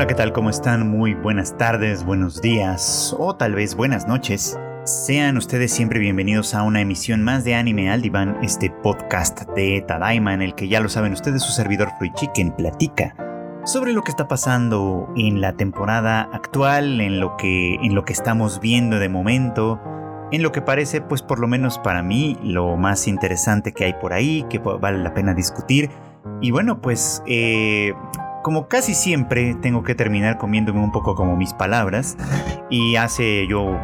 Hola, ¿qué tal? ¿Cómo están? Muy buenas tardes, buenos días o tal vez buenas noches. Sean ustedes siempre bienvenidos a una emisión más de Anime al Diván, este podcast de Tadaima en el que ya lo saben ustedes su servidor Free Chicken platica sobre lo que está pasando en la temporada actual, en lo que en lo que estamos viendo de momento, en lo que parece pues por lo menos para mí lo más interesante que hay por ahí, que vale la pena discutir. Y bueno, pues eh, como casi siempre tengo que terminar comiéndome un poco como mis palabras y hace yo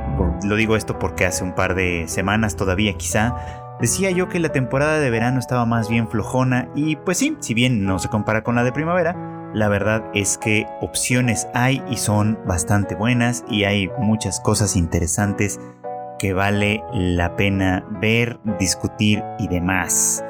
lo digo esto porque hace un par de semanas todavía quizá decía yo que la temporada de verano estaba más bien flojona y pues sí, si bien no se compara con la de primavera, la verdad es que opciones hay y son bastante buenas y hay muchas cosas interesantes que vale la pena ver, discutir y demás.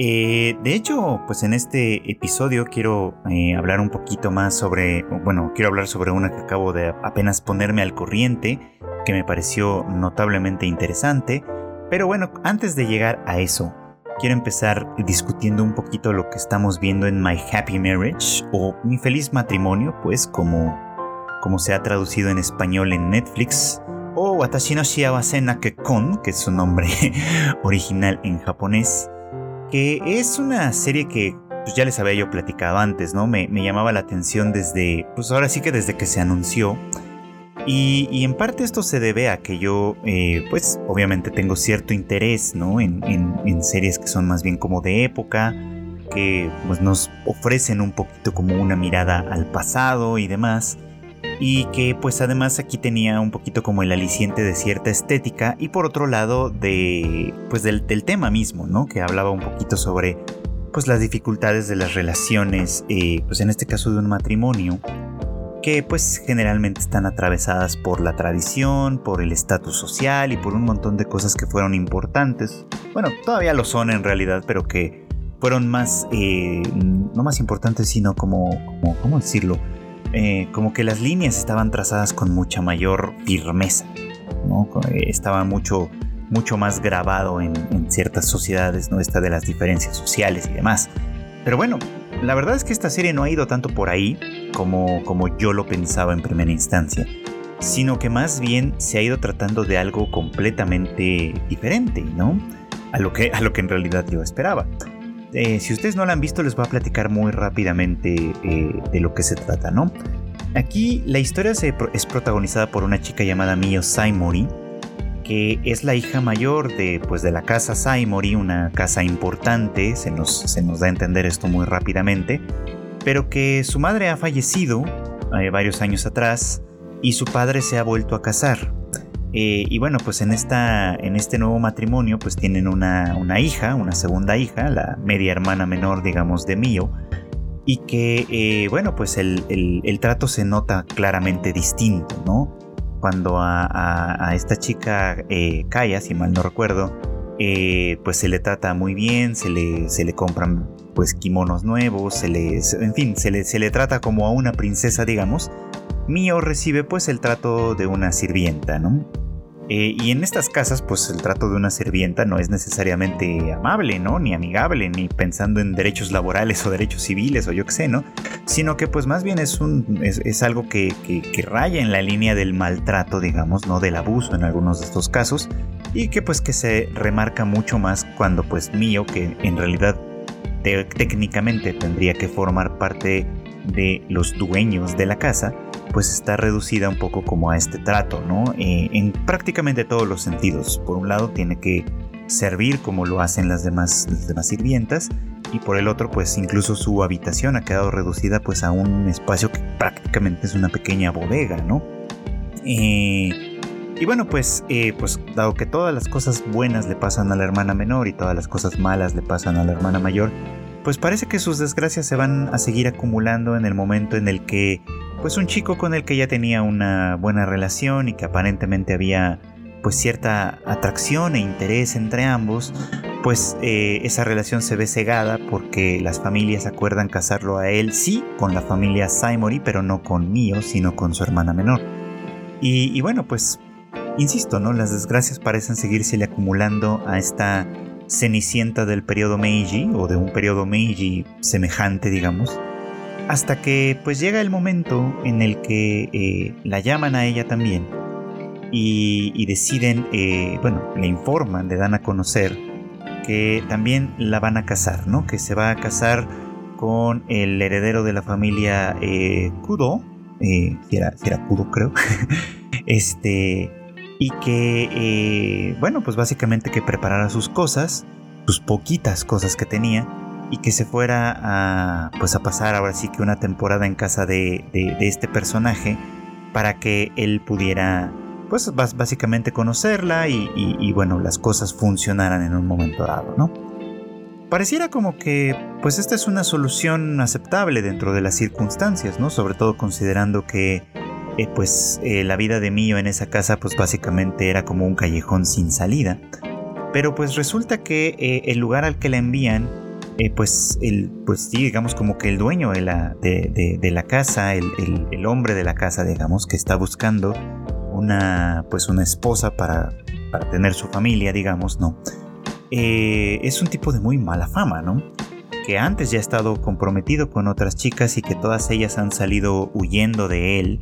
Eh, de hecho, pues en este episodio quiero eh, hablar un poquito más sobre, bueno, quiero hablar sobre una que acabo de apenas ponerme al corriente, que me pareció notablemente interesante. Pero bueno, antes de llegar a eso, quiero empezar discutiendo un poquito lo que estamos viendo en My Happy Marriage o Mi Feliz Matrimonio, pues como, como se ha traducido en español en Netflix, o Watashi no que es su nombre original en japonés que es una serie que pues ya les había yo platicado antes, ¿no? Me, llamaba la atención desde, pues ahora sí que desde que se anunció. Y, en parte esto se debe a que yo, eh, pues obviamente tengo cierto interés, ¿no? En, en, series que son más bien como de época, que pues nos ofrecen un poquito como una mirada al pasado y demás y que pues además aquí tenía un poquito como el aliciente de cierta estética y por otro lado de pues del, tema mismo, ¿no? Que hablaba un poquito sobre pues las dificultades de las relaciones, eh, pues en este caso de un matrimonio, que pues generalmente están atravesadas por la tradición, por el estatus social y por un montón de cosas que fueron importantes. Bueno, todavía lo son en realidad, pero que fueron más, eh, no más importantes, sino como, como, ¿cómo decirlo? Eh, como que las líneas estaban trazadas con mucha mayor firmeza, ¿no? Eh, estaba mucho, mucho más grabado en, ciertas sociedades, ¿no? Esta de las diferencias sociales y demás. Pero bueno, la verdad es que esta serie no ha ido tanto por ahí como, como yo lo pensaba en primera instancia, sino que más bien se ha ido tratando de algo completamente diferente, ¿no? A lo que, a lo que en realidad yo esperaba. Eh, si ustedes no la han visto, les voy a platicar muy rápidamente eh, de lo que se trata, ¿no? Aquí la historia es protagonizada por una chica llamada Mio Saimori, que es la hija mayor de, pues, de la casa Saimori, una casa importante, se nos, se nos da a entender esto muy rápidamente, pero que su madre ha fallecido eh, varios años atrás y su padre se ha vuelto a casar. Eh, y bueno, pues en, esta, en este nuevo matrimonio pues tienen una, hija, una segunda hija, la media hermana menor digamos de Mio, y que eh, bueno, pues el, trato se nota claramente distinto, ¿no? Cuando a, esta chica eh, si mal no recuerdo, pues se le trata muy bien, se le, se le compran pues kimonos nuevos, se le, en fin, se le, se le trata como a una princesa, digamos, Mio recibe pues el trato de una sirvienta, ¿no? Eh, y en estas casas, pues el trato de una sirvienta no es necesariamente amable, ¿no? Ni amigable, ni pensando en derechos laborales o derechos civiles o yo qué sé, ¿no? Sino que pues más bien es, un, es, algo que, que, raya en la línea del maltrato, digamos, ¿no? Del abuso en algunos de estos casos. Y que pues que se remarca mucho más cuando pues Mio, que en realidad técnicamente tendría que formar parte de los dueños de la casa, pues está reducida un poco como a este trato, ¿no? Eh, en prácticamente todos los sentidos. Por un lado tiene que servir como lo hacen las demás, las demás sirvientas y por el otro pues incluso su habitación ha quedado reducida pues a un espacio que prácticamente es una pequeña bodega, ¿no? Eh, y bueno pues, eh, pues dado que todas las cosas buenas le pasan a la hermana menor y todas las cosas malas le pasan a la hermana mayor, pues parece que sus desgracias se van a seguir acumulando en el momento en el que pues un chico con el que ya tenía una buena relación y que aparentemente había pues cierta atracción e interés entre ambos, pues eh, esa relación se ve cegada porque las familias acuerdan casarlo a él, sí, con la familia Saimori, pero no con Mio, sino con su hermana menor. Y, y bueno, pues, insisto, ¿no? Las desgracias parecen seguirse acumulando a esta cenicienta del periodo Meiji, o de un periodo Meiji semejante, digamos, hasta que pues llega el momento en el que eh, la llaman a ella también y, deciden, eh, bueno, le informan, le dan a conocer que también la van a casar, ¿no? Que se va a casar con el heredero de la familia eh, Kudo, eh, si, era, Kudo creo, este, y que, bueno, pues básicamente que preparara sus cosas, sus poquitas cosas que tenía, y que se fuera a, pues a pasar ahora sí que una temporada en casa de, este personaje para que él pudiera pues básicamente conocerla y, bueno, las cosas funcionaran en un momento dado, ¿no? Pareciera como que pues esta es una solución aceptable dentro de las circunstancias, ¿no? Sobre todo considerando que eh, pues eh, la vida de Mio en esa casa pues básicamente era como un callejón sin salida. Pero pues resulta que eh, el lugar al que la envían pues, el, pues sí, digamos como que el dueño de la, de, la casa, el, el, hombre de la casa, digamos, que está buscando una, pues una esposa para, para tener su familia, digamos, ¿no? Eh, es un tipo de muy mala fama, ¿no? Que antes ya ha estado comprometido con otras chicas y que todas ellas han salido huyendo de él.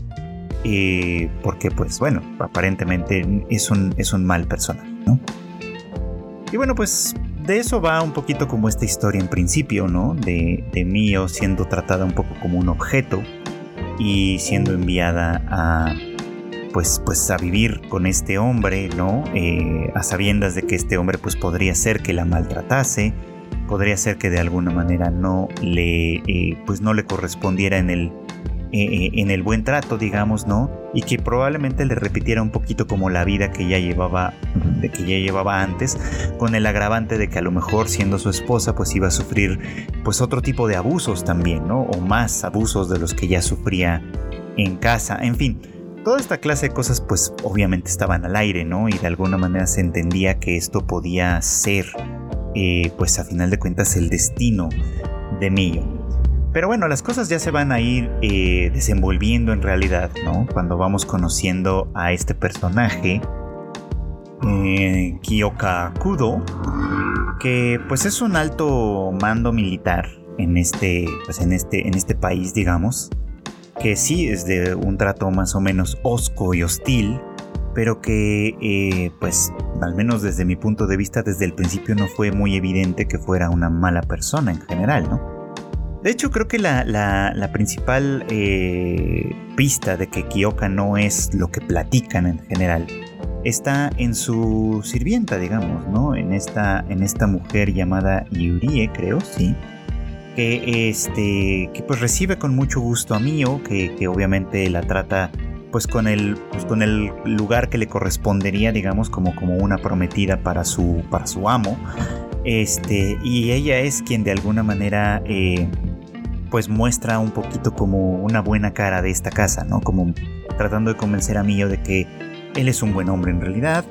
Eh, porque, pues bueno, aparentemente es un, es un mal personaje, ¿no? Y bueno, pues de eso va un poquito como esta historia en principio, ¿no? De, de Mio siendo tratada un poco como un objeto y siendo enviada a, pues, pues a vivir con este hombre, ¿no? Eh, a sabiendas de que este hombre pues podría ser que la maltratase, podría ser que de alguna manera no le, eh, pues no le correspondiera en el, eh, en el buen trato, digamos, ¿no? Y que probablemente le repitiera un poquito como la vida que ya llevaba, que ya llevaba antes, con el agravante de que a lo mejor siendo su esposa, pues iba a sufrir, pues otro tipo de abusos también, ¿no? O más abusos de los que ya sufría en casa, en fin toda esta clase de cosas pues obviamente estaban al aire, ¿no? Y de alguna manera se entendía que esto podía ser eh, pues a final de cuentas el destino de Mio. Pero bueno, las cosas ya se van a ir eh, desenvolviendo en realidad, ¿no? Cuando vamos conociendo a este personaje, eh, Kiyoka Kudo, que pues es un alto mando militar en este, pues en este, en este país, digamos que sí es de un trato más o menos osco y hostil, pero que eh, pues al menos desde mi punto de vista desde el principio no fue muy evidente que fuera una mala persona en general, ¿no? De hecho creo que la, principal eh, pista de que Kyoka no es lo que platican en general está en su sirvienta, digamos, ¿no? En esta, en esta mujer llamada Yurie, creo, sí que, este, que pues recibe con mucho gusto a Mio, que, que obviamente la trata pues con el, pues con el lugar que le correspondería, digamos, como, como una prometida para su, para su amo. Este, y ella es quien de alguna manera eh, pues muestra un poquito como una buena cara de esta casa, ¿no? Como tratando de convencer a Mio de que él es un buen hombre en realidad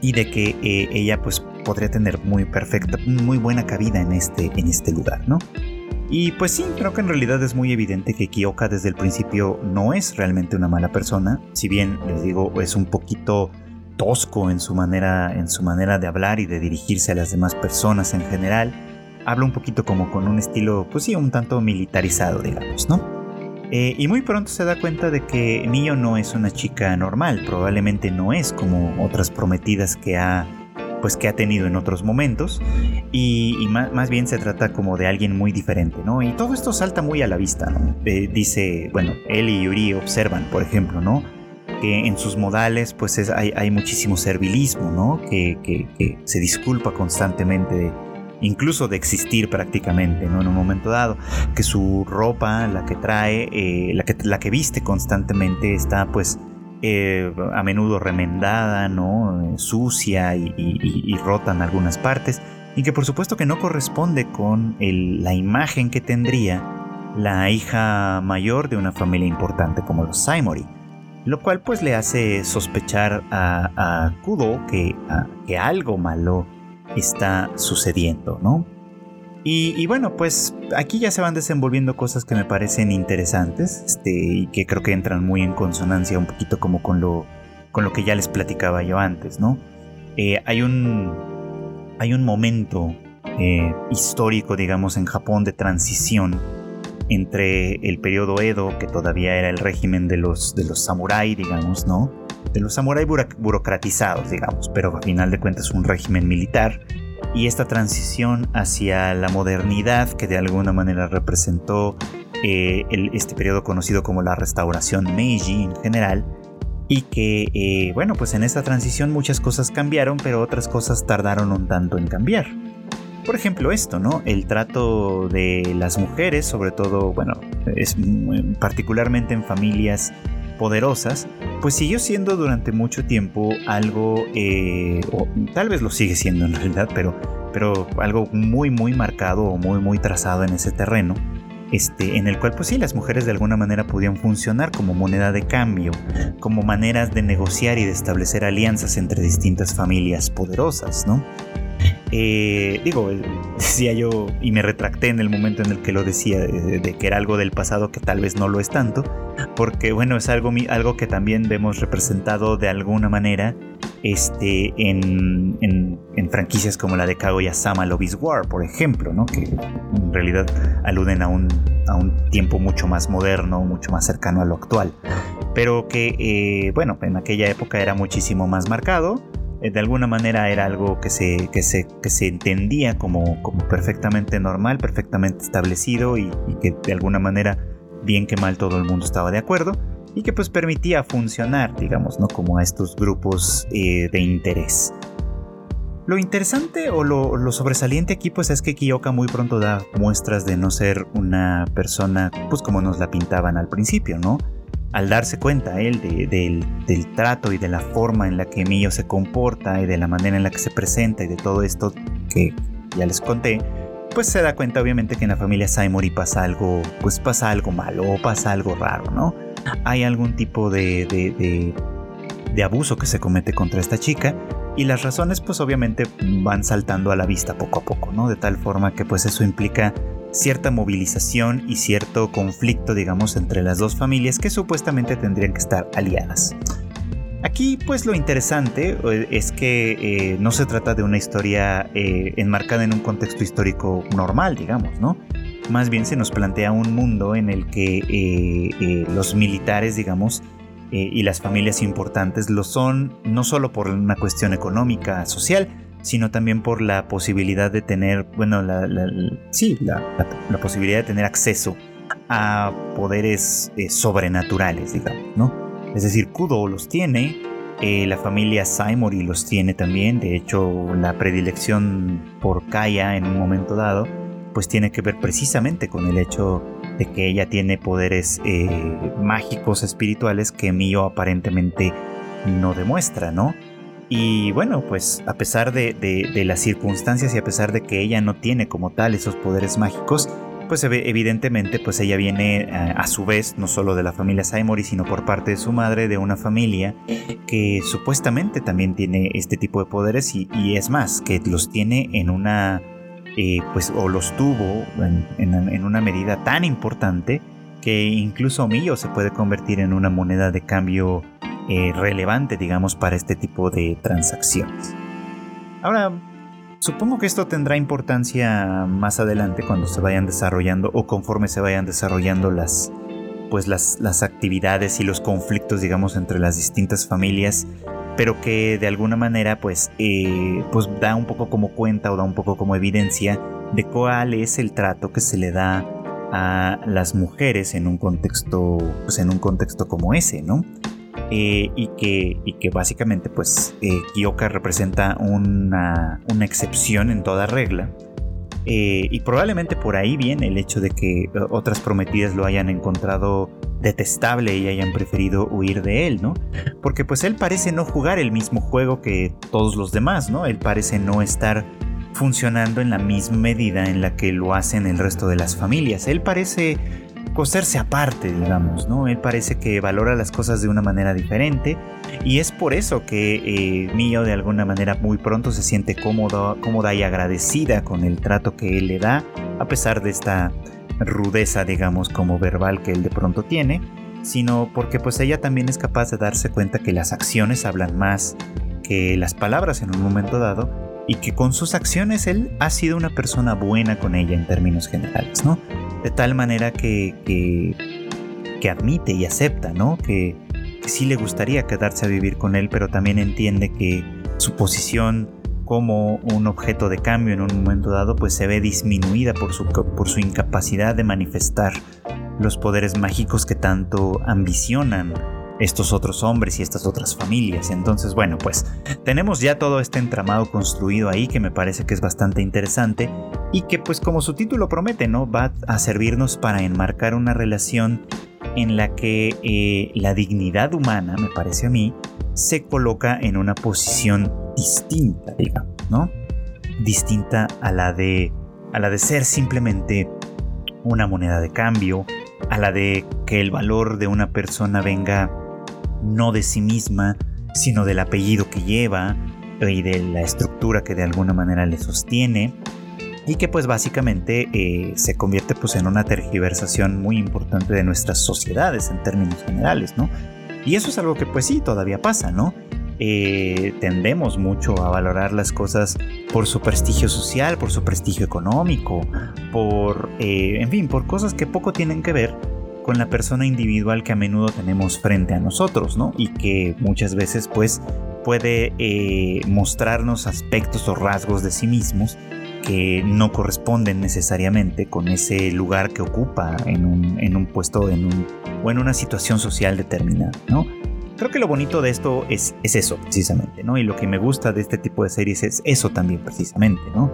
y de que eh, ella pues podría tener muy perfecta, muy buena cabida en este, en este lugar, ¿no? Y pues sí, creo que en realidad es muy evidente que Kyoka desde el principio no es realmente una mala persona, si bien les digo es un poquito tosco en su manera, en su manera de hablar y de dirigirse a las demás personas en general. Habla un poquito como con un estilo, pues sí, un tanto militarizado, digamos, ¿no? Eh, y muy pronto se da cuenta de que Mio no es una chica normal, probablemente no es como otras prometidas que ha pues que ha tenido en otros momentos y, más, bien se trata como de alguien muy diferente, ¿no? Y todo esto salta muy a la vista, ¿no? Eh, dice, bueno, él y Yuri observan, por ejemplo, ¿no? Que en sus modales pues hay, muchísimo servilismo, ¿no? Que, se disculpa constantemente incluso de existir prácticamente, ¿no? En un momento dado, que su ropa, la que trae, eh, la, que, la que viste constantemente está pues eh, a menudo remendada, ¿no? sucia y, rota en algunas partes, y que por supuesto que no corresponde con la imagen que tendría la hija mayor de una familia importante como los Saimori, lo cual pues le hace sospechar a, Kudo que algo malo está sucediendo, ¿no? Y, bueno, pues aquí ya se van desenvolviendo cosas que me parecen interesantes este, y que creo que entran muy en consonancia un poquito como con lo, con lo que ya les platicaba yo antes, ¿no? Eh, hay, un, hay un momento eh, histórico, digamos, en Japón de transición entre el periodo Edo, que todavía era el régimen de los, de los samurái, digamos, ¿no? De los samurái burocratizados, digamos, pero a final de cuentas un régimen militar, y esta transición hacia la modernidad que de alguna manera representó eh, este periodo conocido como la restauración Meiji en general, y que, eh, bueno, pues en esta transición muchas cosas cambiaron, pero otras cosas tardaron un tanto en cambiar. Por ejemplo, esto, ¿no? El trato de las mujeres, sobre todo, bueno, es particularmente en familias poderosas, pues siguió siendo durante mucho tiempo algo, eh, tal vez lo sigue siendo en realidad, pero, pero algo muy, muy marcado o muy, muy trazado en ese terreno. Este, en el cual pues sí, las mujeres de alguna manera podían funcionar como moneda de cambio, como maneras de negociar y de establecer alianzas entre distintas familias poderosas, ¿no? Eh, digo, decía yo y me retracté en el momento en el que lo decía, de, que era algo del pasado que tal vez no lo es tanto, porque bueno, es algo, algo que también vemos representado de alguna manera este, en, en, franquicias como la de Kaguya-sama Lobby's War, por ejemplo, ¿no? que en realidad aluden a un, a un tiempo mucho más moderno, mucho más cercano a lo actual, pero que, eh, bueno, en aquella época era muchísimo más marcado eh, de alguna manera era algo que se, que se, que se entendía como, como perfectamente normal, perfectamente establecido y, que de alguna manera, bien que mal, todo el mundo estaba de acuerdo y que pues permitía funcionar, digamos, ¿no? Como a estos grupos eh, de interés. Lo interesante o lo, lo, sobresaliente aquí pues es que Kiyoka muy pronto da muestras de no ser una persona pues como nos la pintaban al principio, ¿no? Al darse cuenta él del, trato y de la forma en la que Mio se comporta y de la manera en la que se presenta y de todo esto que ya les conté, pues se da cuenta obviamente que en la familia Saimori pasa algo, pues pasa algo malo o pasa algo raro, ¿no? Hay algún tipo de, de, de abuso que se comete contra esta chica y las razones pues obviamente van saltando a la vista poco a poco, ¿no? De tal forma que pues eso implica cierta movilización y cierto conflicto, digamos, entre las dos familias que supuestamente tendrían que estar aliadas. Aquí, pues lo interesante eh, es que eh, no se trata de una historia eh, enmarcada en un contexto histórico normal, digamos, ¿no? Más bien se nos plantea un mundo en el que los militares, digamos, y las familias importantes lo son no solo por una cuestión económica, social, sino también por la posibilidad de tener, bueno, la, sí, la, posibilidad de tener acceso a poderes eh, sobrenaturales, digamos, ¿no? Es decir, Kudo los tiene, eh, la familia Saimori los tiene también, de hecho la predilección por Kaya en un momento dado, pues tiene que ver precisamente con el hecho de que ella tiene poderes eh, mágicos espirituales que Mio aparentemente no demuestra, ¿no? Y bueno, pues a pesar de, las circunstancias y a pesar de que ella no tiene como tal esos poderes mágicos, pues evidentemente pues ella viene eh, a, su vez no solo de la familia Saimori sino por parte de su madre de una familia que supuestamente también tiene este tipo de poderes y, es más que los tiene en una eh, pues o los tuvo en, una medida tan importante que incluso Mio se puede convertir en una moneda de cambio eh, relevante, digamos, para este tipo de transacciones. Ahora, supongo que esto tendrá importancia más adelante cuando se vayan desarrollando o conforme se vayan desarrollando las, pues las, las actividades y los conflictos, digamos, entre las distintas familias, pero que de alguna manera, pues, eh, pues da un poco como cuenta o da un poco como evidencia de cuál es el trato que se le da a las mujeres en un contexto, pues en un contexto como ese, ¿no? Eh, y, que, y que básicamente pues eh, representa una, una, excepción en toda regla. Eh, y probablemente por ahí viene el hecho de que otras prometidas lo hayan encontrado detestable y hayan preferido huir de él, ¿no? Porque pues él parece no jugar el mismo juego que todos los demás, ¿no? Él parece no estar funcionando en la misma medida en la que lo hacen el resto de las familias. Él parece coserse aparte, digamos, ¿no? Él parece que valora las cosas de una manera diferente y es por eso que eh, Mio de alguna manera muy pronto se siente cómodo, cómoda y agradecida con el trato que él le da, a pesar de esta rudeza, digamos, como verbal que él de pronto tiene, sino porque pues ella también es capaz de darse cuenta que las acciones hablan más que las palabras en un momento dado y que con sus acciones él ha sido una persona buena con ella en términos generales, ¿no? De tal manera que, que, admite y acepta, ¿no? Que, que sí le gustaría quedarse a vivir con él, pero también entiende que su posición como un objeto de cambio en un momento dado pues se ve disminuida por su, por su incapacidad de manifestar los poderes mágicos que tanto ambicionan estos otros hombres y estas otras familias. Entonces, bueno, pues tenemos ya todo este entramado construido ahí que me parece que es bastante interesante y que pues como su título promete, ¿no? Va a servirnos para enmarcar una relación en la que eh, la dignidad humana, me parece a mí, se coloca en una posición distinta, digamos, ¿no? Distinta a la de a la de ser simplemente una moneda de cambio, a la de que el valor de una persona venga no de sí misma, sino del apellido que lleva y de la estructura que de alguna manera le sostiene y que pues básicamente eh, se convierte pues en una tergiversación muy importante de nuestras sociedades en términos generales, ¿no? Y eso es algo que pues sí, todavía pasa, ¿no? Eh, tendemos mucho a valorar las cosas por su prestigio social, por su prestigio económico, por, eh, en fin, por cosas que poco tienen que ver con la persona individual que a menudo tenemos frente a nosotros, ¿no? Y que muchas veces pues puede eh, mostrarnos aspectos o rasgos de sí mismos que no corresponden necesariamente con ese lugar que ocupa en un, puesto en un, o en una situación social determinada, ¿no? Creo que lo bonito de esto es, es eso precisamente, ¿no? Y lo que me gusta de este tipo de series es eso también precisamente, ¿no?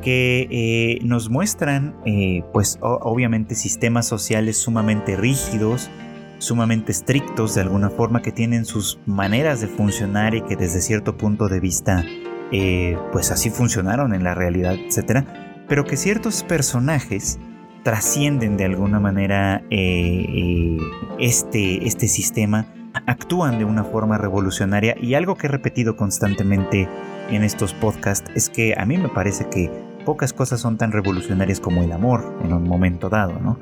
Que eh, nos muestran, eh, pues obviamente, sistemas sociales sumamente rígidos, sumamente estrictos de alguna forma, que tienen sus maneras de funcionar y que desde cierto punto de vista, eh, pues así funcionaron en la realidad, etcétera, pero que ciertos personajes trascienden de alguna manera este, este sistema, actúan de una forma revolucionaria. Y algo que he repetido constantemente en estos podcasts es que a mí me parece que pocas cosas son tan revolucionarias como el amor en un momento dado, ¿no?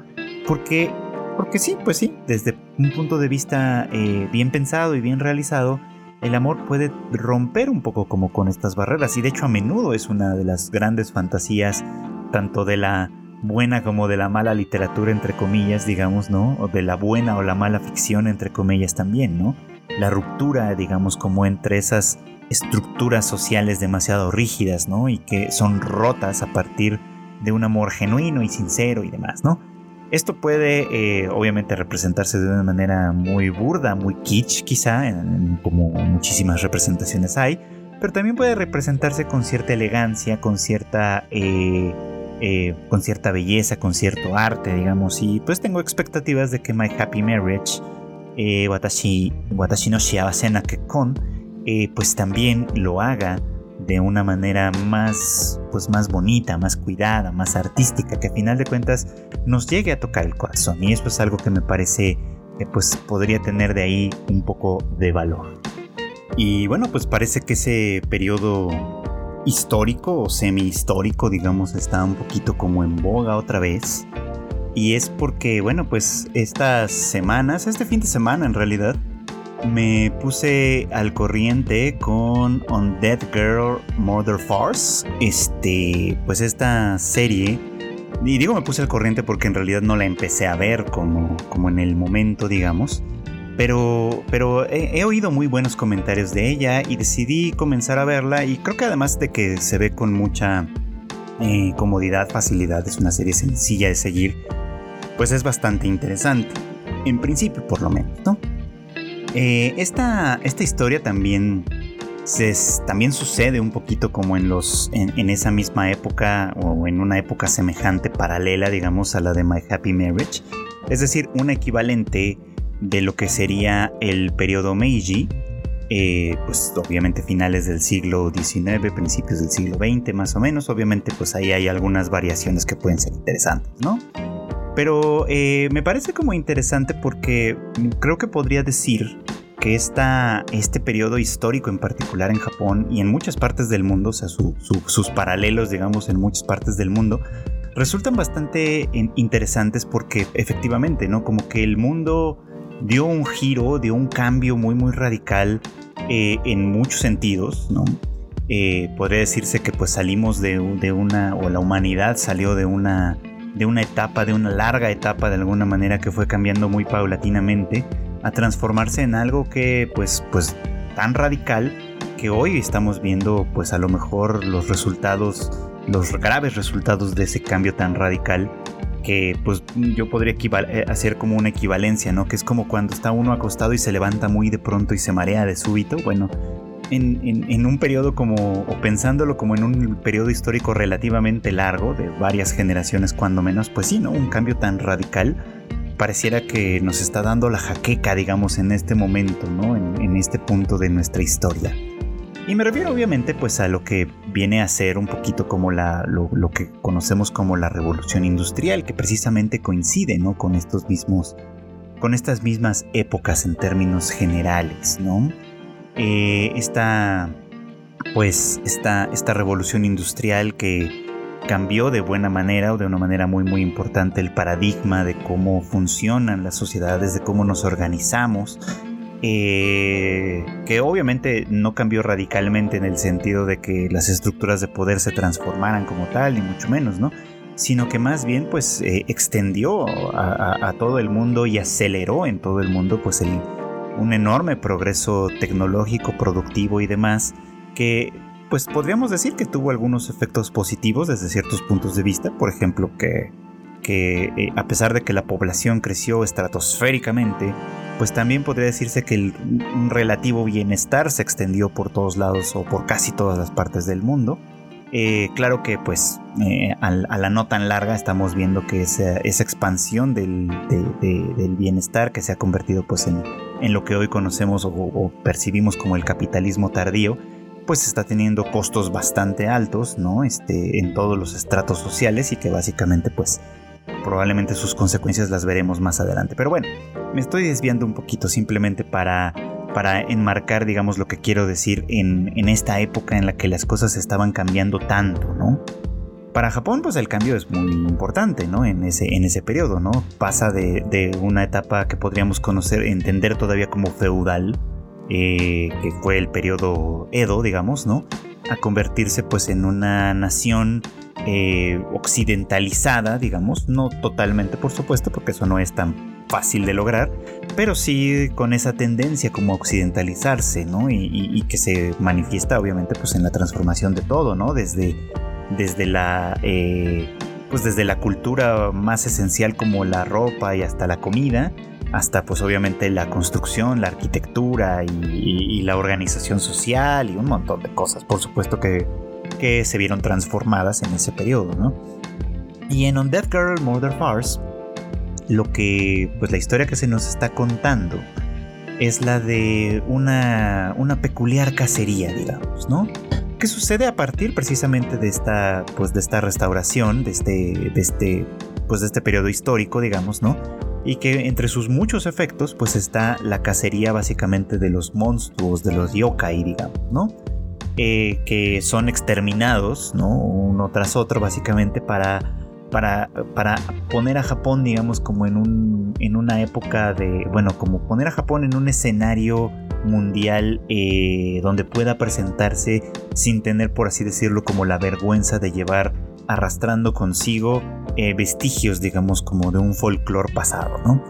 Porque, porque sí, pues sí, desde un punto de vista eh, bien pensado y bien realizado, el amor puede romper un poco como con estas barreras y de hecho a menudo es una de las grandes fantasías tanto de la buena como de la mala literatura entre comillas, digamos, ¿no? O de la buena o la mala ficción entre comillas también, ¿no? La ruptura, digamos, como entre esas estructuras sociales demasiado rígidas, ¿no? Y que son rotas a partir de un amor genuino y sincero y demás, ¿no? Esto puede eh, obviamente representarse de una manera muy burda, muy kitsch quizá, como muchísimas representaciones hay, pero también puede representarse con cierta elegancia, con cierta, eh, eh, con cierta belleza, con cierto arte, digamos, y pues tengo expectativas de que My Happy Marriage, Watashi, Watashi no Shiawase Nakekon, eh, pues también lo haga de una manera más, pues más bonita, más cuidada, más artística, que a final de cuentas nos llegue a tocar el corazón. Y eso es algo que me parece que pues podría tener de ahí un poco de valor. Y bueno, pues parece que ese periodo histórico o semi-histórico, digamos, está un poquito como en boga otra vez. Y es porque, bueno, pues estas semanas, este fin de semana en realidad, me puse al corriente con On Dead Girl Murder Force. Este, pues esta serie. Y digo me puse al corriente porque en realidad no la empecé a ver como, como en el momento, digamos. Pero, pero he, oído muy buenos comentarios de ella y decidí comenzar a verla. Y creo que además de que se ve con mucha eh, comodidad, facilidad, es una serie sencilla de seguir, pues es bastante interesante. En principio, por lo menos, ¿no? Eh, esta, esta, historia también, se, también sucede un poquito como en, los, en, esa misma época o en una época semejante, paralela, digamos, a la de My Happy Marriage. Es decir, un equivalente de lo que sería el periodo Meiji, eh, pues obviamente finales del siglo XIX, principios del siglo XX más o menos, obviamente pues ahí hay algunas variaciones que pueden ser interesantes, ¿no? Pero eh, me parece como interesante porque creo que podría decir que esta, este periodo histórico en particular en Japón y en muchas partes del mundo, o sea, sus paralelos, digamos, en muchas partes del mundo, resultan bastante interesantes porque efectivamente, ¿no? Como que el mundo dio un giro, dio un cambio muy, muy radical eh, en muchos sentidos, ¿no? Eh, podría decirse que pues salimos de, de, una, o la humanidad salió de una de una etapa, de una larga etapa de alguna manera que fue cambiando muy paulatinamente a transformarse en algo que pues pues tan radical que hoy estamos viendo pues a lo mejor los resultados, los graves resultados de ese cambio tan radical que pues yo podría eh, hacer como una equivalencia, ¿no? Que es como cuando está uno acostado y se levanta muy de pronto y se marea de súbito. Bueno, en, un periodo como, o pensándolo como en un periodo histórico relativamente largo, de varias generaciones cuando menos, pues sí, ¿no? Un cambio tan radical pareciera que nos está dando la jaqueca, digamos, en este momento, ¿no? En, este punto de nuestra historia. Y me refiero obviamente pues a lo que viene a ser un poquito como la, lo, lo, que conocemos como la revolución industrial, que precisamente coincide, ¿no? Con estos mismos, con estas mismas épocas en términos generales, ¿no? Eh, esta, pues, esta, esta revolución industrial que cambió de buena manera o de una manera muy muy importante el paradigma de cómo funcionan las sociedades, de cómo nos organizamos, eh, que obviamente no cambió radicalmente en el sentido de que las estructuras de poder se transformaran como tal, ni mucho menos, ¿no? Sino que más bien pues eh, extendió a, todo el mundo y aceleró en todo el mundo pues el, un enorme progreso tecnológico, productivo y demás, que pues podríamos decir que tuvo algunos efectos positivos desde ciertos puntos de vista, por ejemplo que, que eh, a pesar de que la población creció estratosféricamente, pues también podría decirse que el, un relativo bienestar se extendió por todos lados o por casi todas las partes del mundo. Eh, claro que pues eh, a, la no tan larga estamos viendo que esa, esa expansión del, del, bienestar que se ha convertido pues en, en lo que hoy conocemos o, percibimos como el capitalismo tardío, pues está teniendo costos bastante altos, ¿no? Este, en todos los estratos sociales y que básicamente pues probablemente sus consecuencias las veremos más adelante. Pero bueno, me estoy desviando un poquito simplemente para, para enmarcar, digamos, lo que quiero decir en, en esta época en la que las cosas estaban cambiando tanto, ¿no? Para Japón, pues el cambio es muy importante, ¿no? En ese, en ese periodo, ¿no? Pasa de, una etapa que podríamos conocer, entender todavía como feudal, eh, que fue el periodo Edo, digamos, ¿no? A convertirse pues en una nación eh, occidentalizada, digamos, no totalmente por supuesto, porque eso no es tan fácil de lograr, pero sí con esa tendencia como a occidentalizarse, ¿no? Y, y que se manifiesta obviamente pues en la transformación de todo, ¿no? Desde desde la, eh, pues desde la cultura más esencial como la ropa y hasta la comida, hasta pues obviamente la construcción, la arquitectura y, la organización social y un montón de cosas, por supuesto que, que se vieron transformadas en ese periodo, ¿no? Y en On Dead Girl Murder Farce, lo que, pues la historia que se nos está contando es la de una, una peculiar cacería, digamos, ¿no? Que sucede a partir precisamente de esta, pues, de esta restauración, de este, de este, pues, de este periodo histórico, digamos, ¿no? Y que entre sus muchos efectos, pues está la cacería básicamente de los monstruos, de los yokai, digamos, ¿no? Eh, que son exterminados, ¿no? Uno tras otro, básicamente, para para, para, poner a Japón, digamos, como en, un, en una época de, bueno, como poner a Japón en un escenario mundial eh, donde pueda presentarse sin tener, por así decirlo, como la vergüenza de llevar arrastrando consigo eh, vestigios, digamos, como de un folclore pasado, ¿no?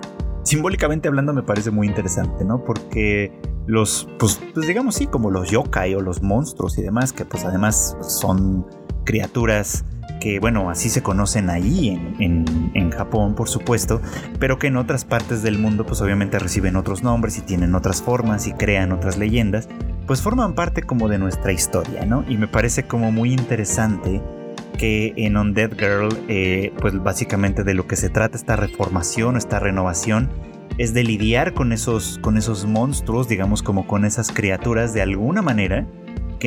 Simbólicamente hablando me parece muy interesante, ¿no? Porque los, pues, pues digamos sí, como los yokai o los monstruos y demás, que pues además son criaturas que bueno, así se conocen ahí en, Japón, por supuesto, pero que en otras partes del mundo pues obviamente reciben otros nombres y tienen otras formas y crean otras leyendas, pues forman parte como de nuestra historia, ¿no? Y me parece como muy interesante que en On Dead Girl, eh, pues básicamente de lo que se trata esta reformación, esta renovación, es de lidiar con esos, con esos monstruos, digamos como con esas criaturas de alguna manera,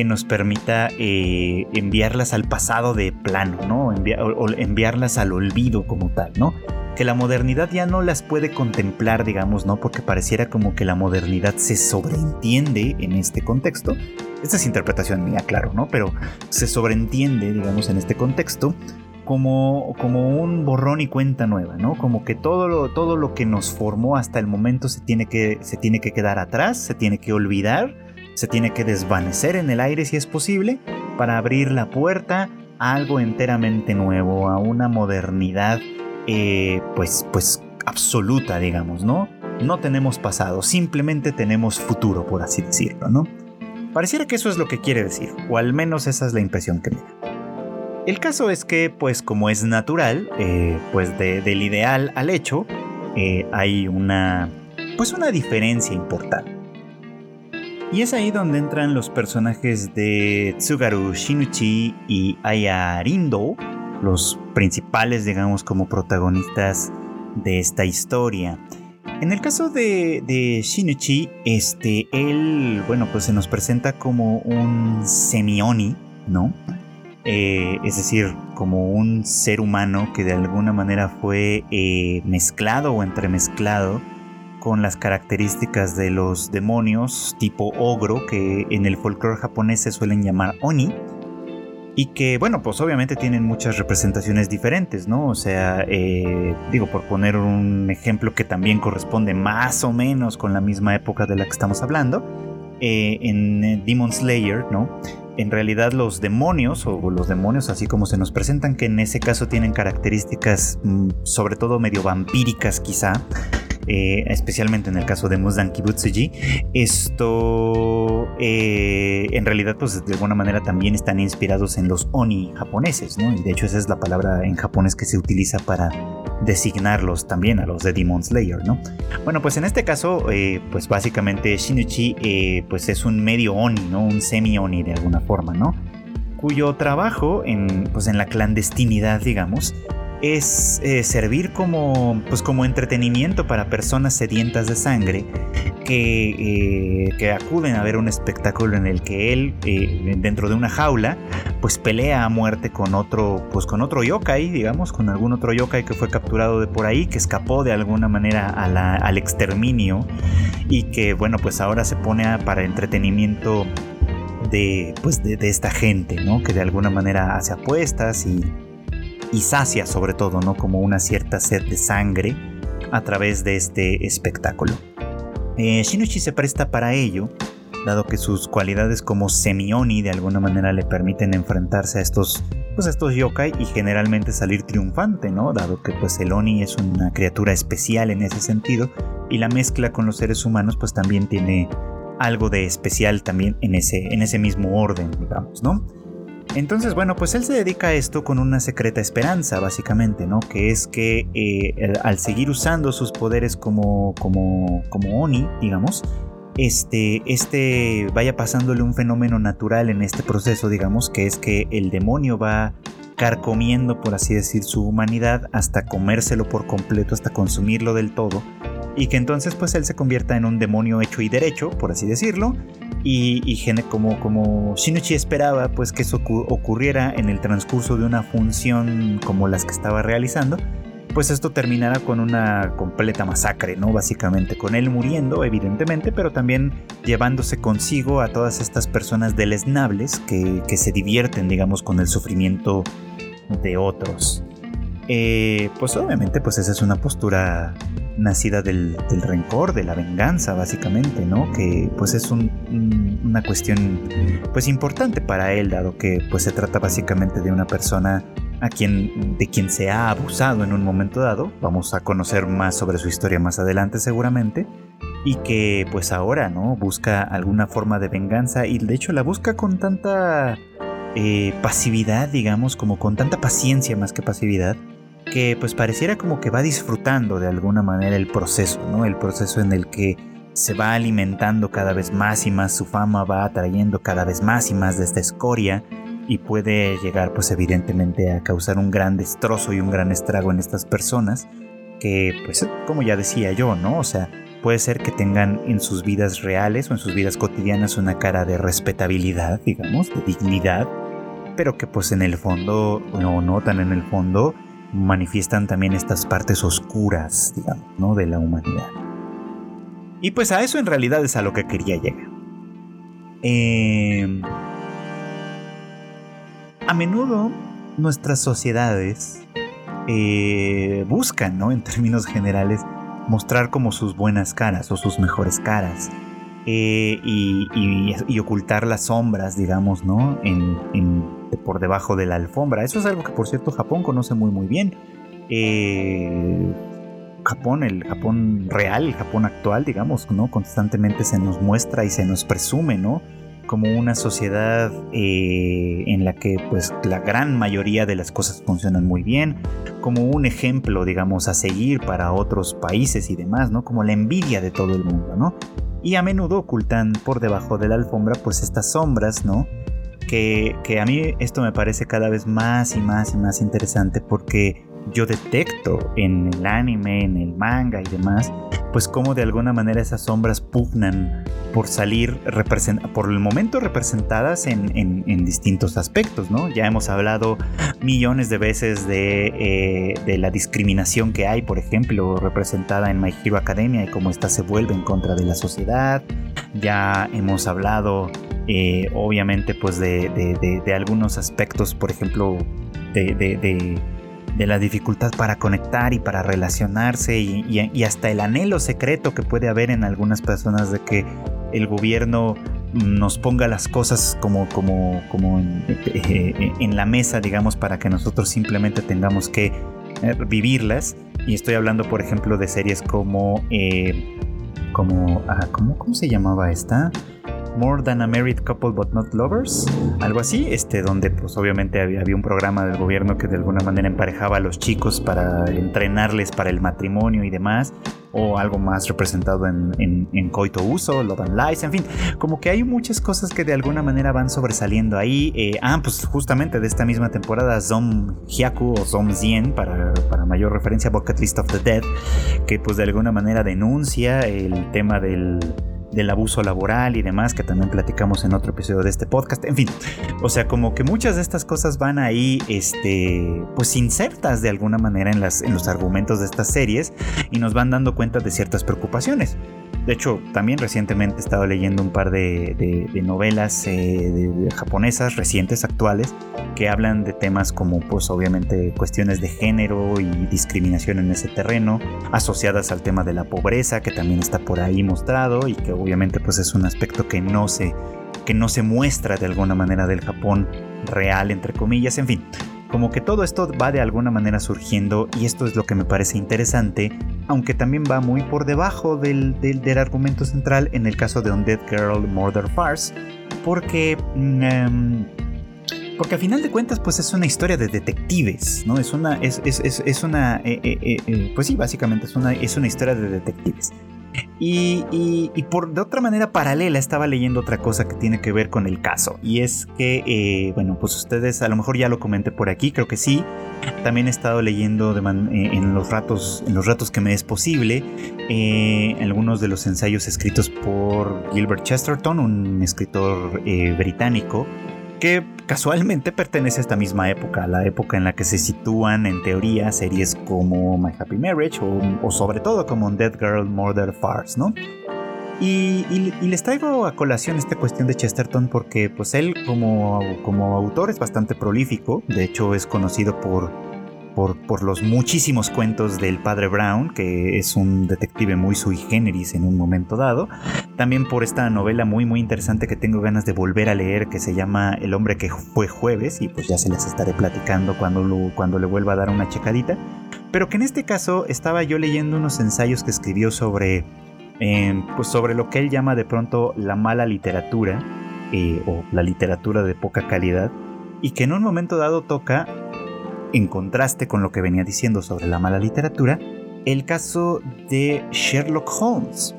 que nos permita eh, enviarlas al pasado de plano, ¿no? o, enviarlas al olvido como tal, ¿no? Que la modernidad ya no las puede contemplar, digamos, ¿no? Porque pareciera como que la modernidad se sobreentiende en este contexto. Esta es interpretación mía, claro, ¿no? Pero se sobreentiende, digamos, en este contexto como, como un borrón y cuenta nueva, ¿no? Como que todo lo, todo lo que nos formó hasta el momento se tiene, que, se tiene que quedar atrás, se tiene que olvidar se tiene que desvanecer en el aire si es posible para abrir la puerta algo enteramente nuevo, a una modernidad eh, pues, pues absoluta, digamos, ¿no? No tenemos pasado, simplemente tenemos futuro, por así decirlo, ¿no? Pareciera que eso es lo que quiere decir, o al menos esa es la impresión que me da. El caso es que, pues como es natural, eh, pues del ideal al hecho, eh, hay una, pues una diferencia importante. Y es ahí donde entran los personajes de Tsugaru Shinuchi y Aya Rindo, los principales, digamos, como protagonistas de esta historia. En el caso de, de Shinuchi, este, él, bueno, pues se nos presenta como un semioni, ¿no? Eh, es decir, como un ser humano que de alguna manera fue eh, mezclado o entremezclado con las características de los demonios tipo ogro que en el folclore japonés se suelen llamar oni y que bueno pues obviamente tienen muchas representaciones diferentes no o sea eh, digo por poner un ejemplo que también corresponde más o menos con la misma época de la que estamos hablando en Demon Slayer no en realidad los demonios, o los demonios así como se nos presentan, que en ese caso tienen características mm, sobre todo medio vampíricas quizá, eh, especialmente en el caso de Muzan Kibutsuji, esto eh, en realidad pues de alguna manera también están inspirados en los oni japoneses, ¿no? Y de hecho esa es la palabra en japonés que se utiliza para designarlos también a los de Demon Slayer, ¿no? Bueno, pues en este caso, eh, pues básicamente Shinichi pues es un medio oni, ¿no? Un semi oni de alguna forma, ¿no? Cuyo trabajo en, pues en la clandestinidad, digamos, es eh, servir como, pues como entretenimiento para personas sedientas de sangre que, eh, que, acuden a ver un espectáculo en el que él, eh, dentro de una jaula, pues pelea a muerte con otro, pues con otro yokai, digamos, con algún otro yokai que fue capturado de por ahí, que escapó de alguna manera al exterminio y que, bueno, pues ahora se pone para entretenimiento de, pues de esta gente, ¿no? Que de alguna manera hace apuestas y y sacia sobre todo, ¿no? Como una cierta sed de sangre a través de este espectáculo. Eh, Shinichi se presta para ello, dado que sus cualidades como semioni de alguna manera le permiten enfrentarse a estos, pues estos yokai y generalmente salir triunfante, ¿no? Dado que pues el oni es una criatura especial en ese sentido y la mezcla con los seres humanos pues también tiene algo de especial también en ese, en ese mismo orden, digamos, ¿no? Entonces, bueno, pues él se dedica a esto con una secreta esperanza, básicamente, ¿no? Que es que eh, al seguir usando sus poderes como, como, como Oni, digamos, este, este vaya pasándole un fenómeno natural en este proceso, digamos, que es que el demonio va carcomiendo, por así decir, su humanidad hasta comérselo por completo, hasta consumirlo del todo y que entonces pues él se convierta en un demonio hecho y derecho, por así decirlo, y, como, como Shinichi esperaba pues que eso ocurriera en el transcurso de una función como las que estaba realizando, pues esto terminará con una completa masacre, ¿no? Básicamente, con él muriendo, evidentemente, pero también llevándose consigo a todas estas personas deleznables que, que se divierten, digamos, con el sufrimiento de otros. Eh, pues obviamente, pues esa es una postura nacida del, rencor, de la venganza, básicamente, ¿no? Que pues es una cuestión pues importante para él, dado que pues se trata básicamente de una persona a quien, de quien se ha abusado en un momento dado. Vamos a conocer más sobre su historia más adelante seguramente. Y que pues ahora, ¿no? Busca alguna forma de venganza y de hecho la busca con tanta eh, pasividad, digamos, como con tanta paciencia más que pasividad que pues pareciera como que va disfrutando de alguna manera el proceso, ¿no? El proceso en el que se va alimentando cada vez más y más su fama, va atrayendo cada vez más y más de esta escoria y puede llegar pues evidentemente a causar un gran destrozo y un gran estrago en estas personas que pues como ya decía yo, ¿no? O sea, puede ser que tengan en sus vidas reales o en sus vidas cotidianas una cara de respetabilidad, digamos, de dignidad, pero que pues en el fondo, no notan en el fondo, manifiestan también estas partes oscuras, digamos, ¿no? de la humanidad. Y pues a eso en realidad es a lo que quería llegar. Em, a menudo nuestras sociedades eh, buscan, ¿no? En términos generales, mostrar como sus buenas caras o sus mejores caras. Eh, y, ocultar las sombras, digamos, ¿no? En, por debajo de la alfombra. Eso es algo que por cierto Japón conoce muy muy bien. Eh, Japón, el Japón real, el Japón actual, digamos, ¿no? Constantemente se nos muestra y se nos presume, ¿no? Como una sociedad eh, en la que pues la gran mayoría de las cosas funcionan muy bien, como un ejemplo, digamos, a seguir para otros países y demás, ¿no? Como la envidia de todo el mundo, ¿no? Y a menudo ocultan por debajo de la alfombra pues estas sombras, ¿no? Que, a mí esto me parece cada vez más y más y más interesante porque yo detecto en el anime, en el manga y demás, pues como de alguna manera esas sombras pugnan por salir, por el momento representadas en, distintos aspectos, ¿no? Ya hemos hablado millones de veces de, eh, la discriminación que hay, por ejemplo, representada en My Hero Academia y cómo ésta se vuelve en contra de la sociedad. Ya hemos hablado, eh, obviamente, pues de, de, algunos aspectos, por ejemplo, de la dificultad para conectar y para relacionarse y, hasta el anhelo secreto que puede haber en algunas personas de que el gobierno nos ponga las cosas como, como, como en, eh, la mesa, digamos, para que nosotros simplemente tengamos que eh, vivirlas. Y estoy hablando, por ejemplo, de series como... Eh, como, ah, ¿cómo, ¿Cómo se llamaba esta? More Than a Married Couple But Not Lovers, algo así, este, donde pues obviamente había, un programa del gobierno que de alguna manera emparejaba a los chicos para entrenarles para el matrimonio y demás, o algo más representado en, en, Coito Uso, Love and Lies, en fin, como que hay muchas cosas que de alguna manera van sobresaliendo ahí. Eh, ah, pues justamente de esta misma temporada, Zom Hyaku o Zom Zien, para, para mayor referencia, Bucket List of the Dead, que pues de alguna manera denuncia el tema del del abuso laboral y demás, que también platicamos en otro episodio de este podcast. En fin, o sea, como que muchas de estas cosas van ahí, este, pues insertas de alguna manera en, las, en los argumentos de estas series y nos van dando cuenta de ciertas preocupaciones. De hecho, también recientemente he estado leyendo un par de, novelas eh, japonesas recientes, actuales, que hablan de temas como, pues obviamente, cuestiones de género y discriminación en ese terreno, asociadas al tema de la pobreza, que también está por ahí mostrado y que obviamente pues es un aspecto que no se, que no se muestra de alguna manera del Japón real, entre comillas, en fin como que todo esto va de alguna manera surgiendo y esto es lo que me parece interesante, aunque también va muy por debajo del, argumento central en el caso de Undead Girl Murder Farce, porque... Mm, em, porque al final de cuentas, pues es una historia de detectives, ¿no? Es una. Es, es, una. Eh, eh, eh, pues sí, básicamente es una, es una historia de detectives. Y, por de otra manera paralela estaba leyendo otra cosa que tiene que ver con el caso. Y es que, eh, bueno, pues ustedes a lo mejor ya lo comenté por aquí, creo que sí. También he estado leyendo eh, en, los ratos, en los ratos que me es posible eh, algunos de los ensayos escritos por Gilbert Chesterton, un escritor británico que casualmente pertenece a esta misma época, la época en la que se sitúan en teoría series como My Happy Marriage o, sobre todo como Dead Girl Murder Farce, ¿no? Y, les traigo a colación esta cuestión de Chesterton porque pues él como, como autor es bastante prolífico, de hecho es conocido por por, los muchísimos cuentos del padre Brown, que es un detective muy sui generis en un momento dado. También por esta novela muy muy interesante que tengo ganas de volver a leer, que se llama El hombre que fue jueves, y pues ya se les estaré platicando cuando, cuando le vuelva a dar una checadita. Pero que en este caso estaba yo leyendo unos ensayos que escribió sobre, em, pues sobre lo que él llama de pronto la mala literatura, eh, o la literatura de poca calidad, y que en un momento dado toca en contraste con lo que venía diciendo sobre la mala literatura, el caso de Sherlock Holmes,